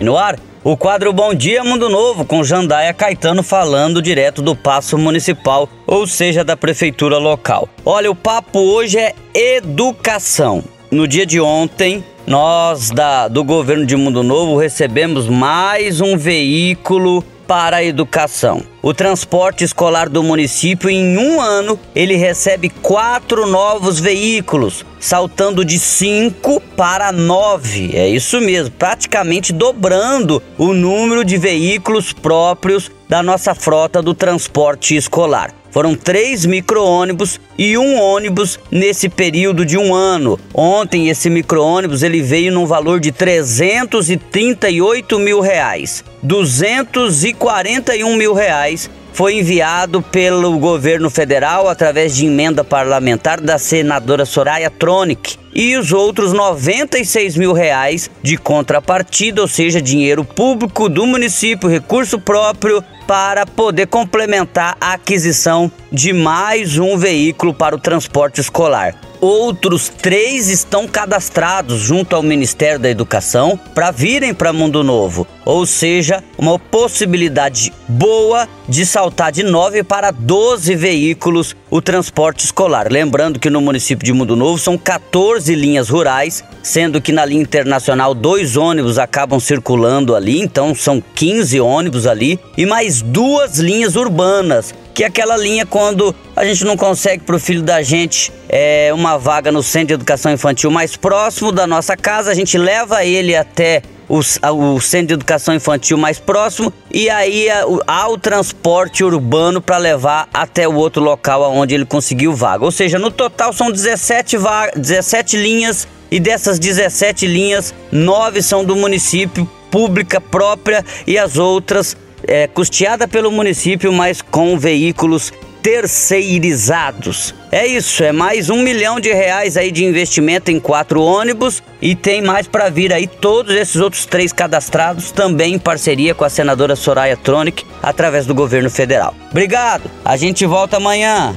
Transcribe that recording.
No ar, o quadro Bom Dia Mundo Novo, com Jandaia Caetano falando direto do Paço Municipal, ou seja, da prefeitura local. Olha, o papo hoje é educação. No dia de ontem, nós da, do governo de Mundo Novo recebemos mais um veículo para a educação. O transporte escolar do município, em um ano, ele recebe quatro novos veículos, saltando de cinco para nove. É isso mesmo, praticamente dobrando o número de veículos próprios da nossa frota do transporte escolar. Foram três micro-ônibus e um ônibus nesse período de um ano. Ontem esse micro-ônibus ele veio num valor de 338 mil reais. 241 mil reais foi enviado pelo governo federal através de emenda parlamentar da senadora Soraya Tronic e os outros 96 mil reais de contrapartida, ou seja, dinheiro público do município, recurso próprio para poder complementar a aquisição de mais um veículo para o transporte escolar. Outros três estão cadastrados junto ao Ministério da Educação para virem para Mundo Novo, ou seja, uma possibilidade boa de saltar de 9 para 12 veículos o transporte escolar. Lembrando que no município de Mundo Novo são 14 linhas rurais, sendo que na linha internacional dois ônibus acabam circulando ali, então são 15 ônibus ali, e mais duas linhas urbanas que é aquela linha quando a gente não consegue para o filho da gente é, uma vaga no centro de educação infantil mais próximo da nossa casa, a gente leva ele até o, centro de educação infantil mais próximo e aí há o transporte urbano para levar até o outro local onde ele conseguiu vaga. Ou seja, no total são 17, 17 linhas e dessas 17 linhas, nove são do município, pública própria e as outras é, custeada pelo município, mas com veículos terceirizados. É isso, é mais um milhão de reais aí de investimento em quatro ônibus e tem mais para vir aí todos esses outros três cadastrados também em parceria com a senadora Soraya Tronic através do governo federal. Obrigado, a gente volta amanhã.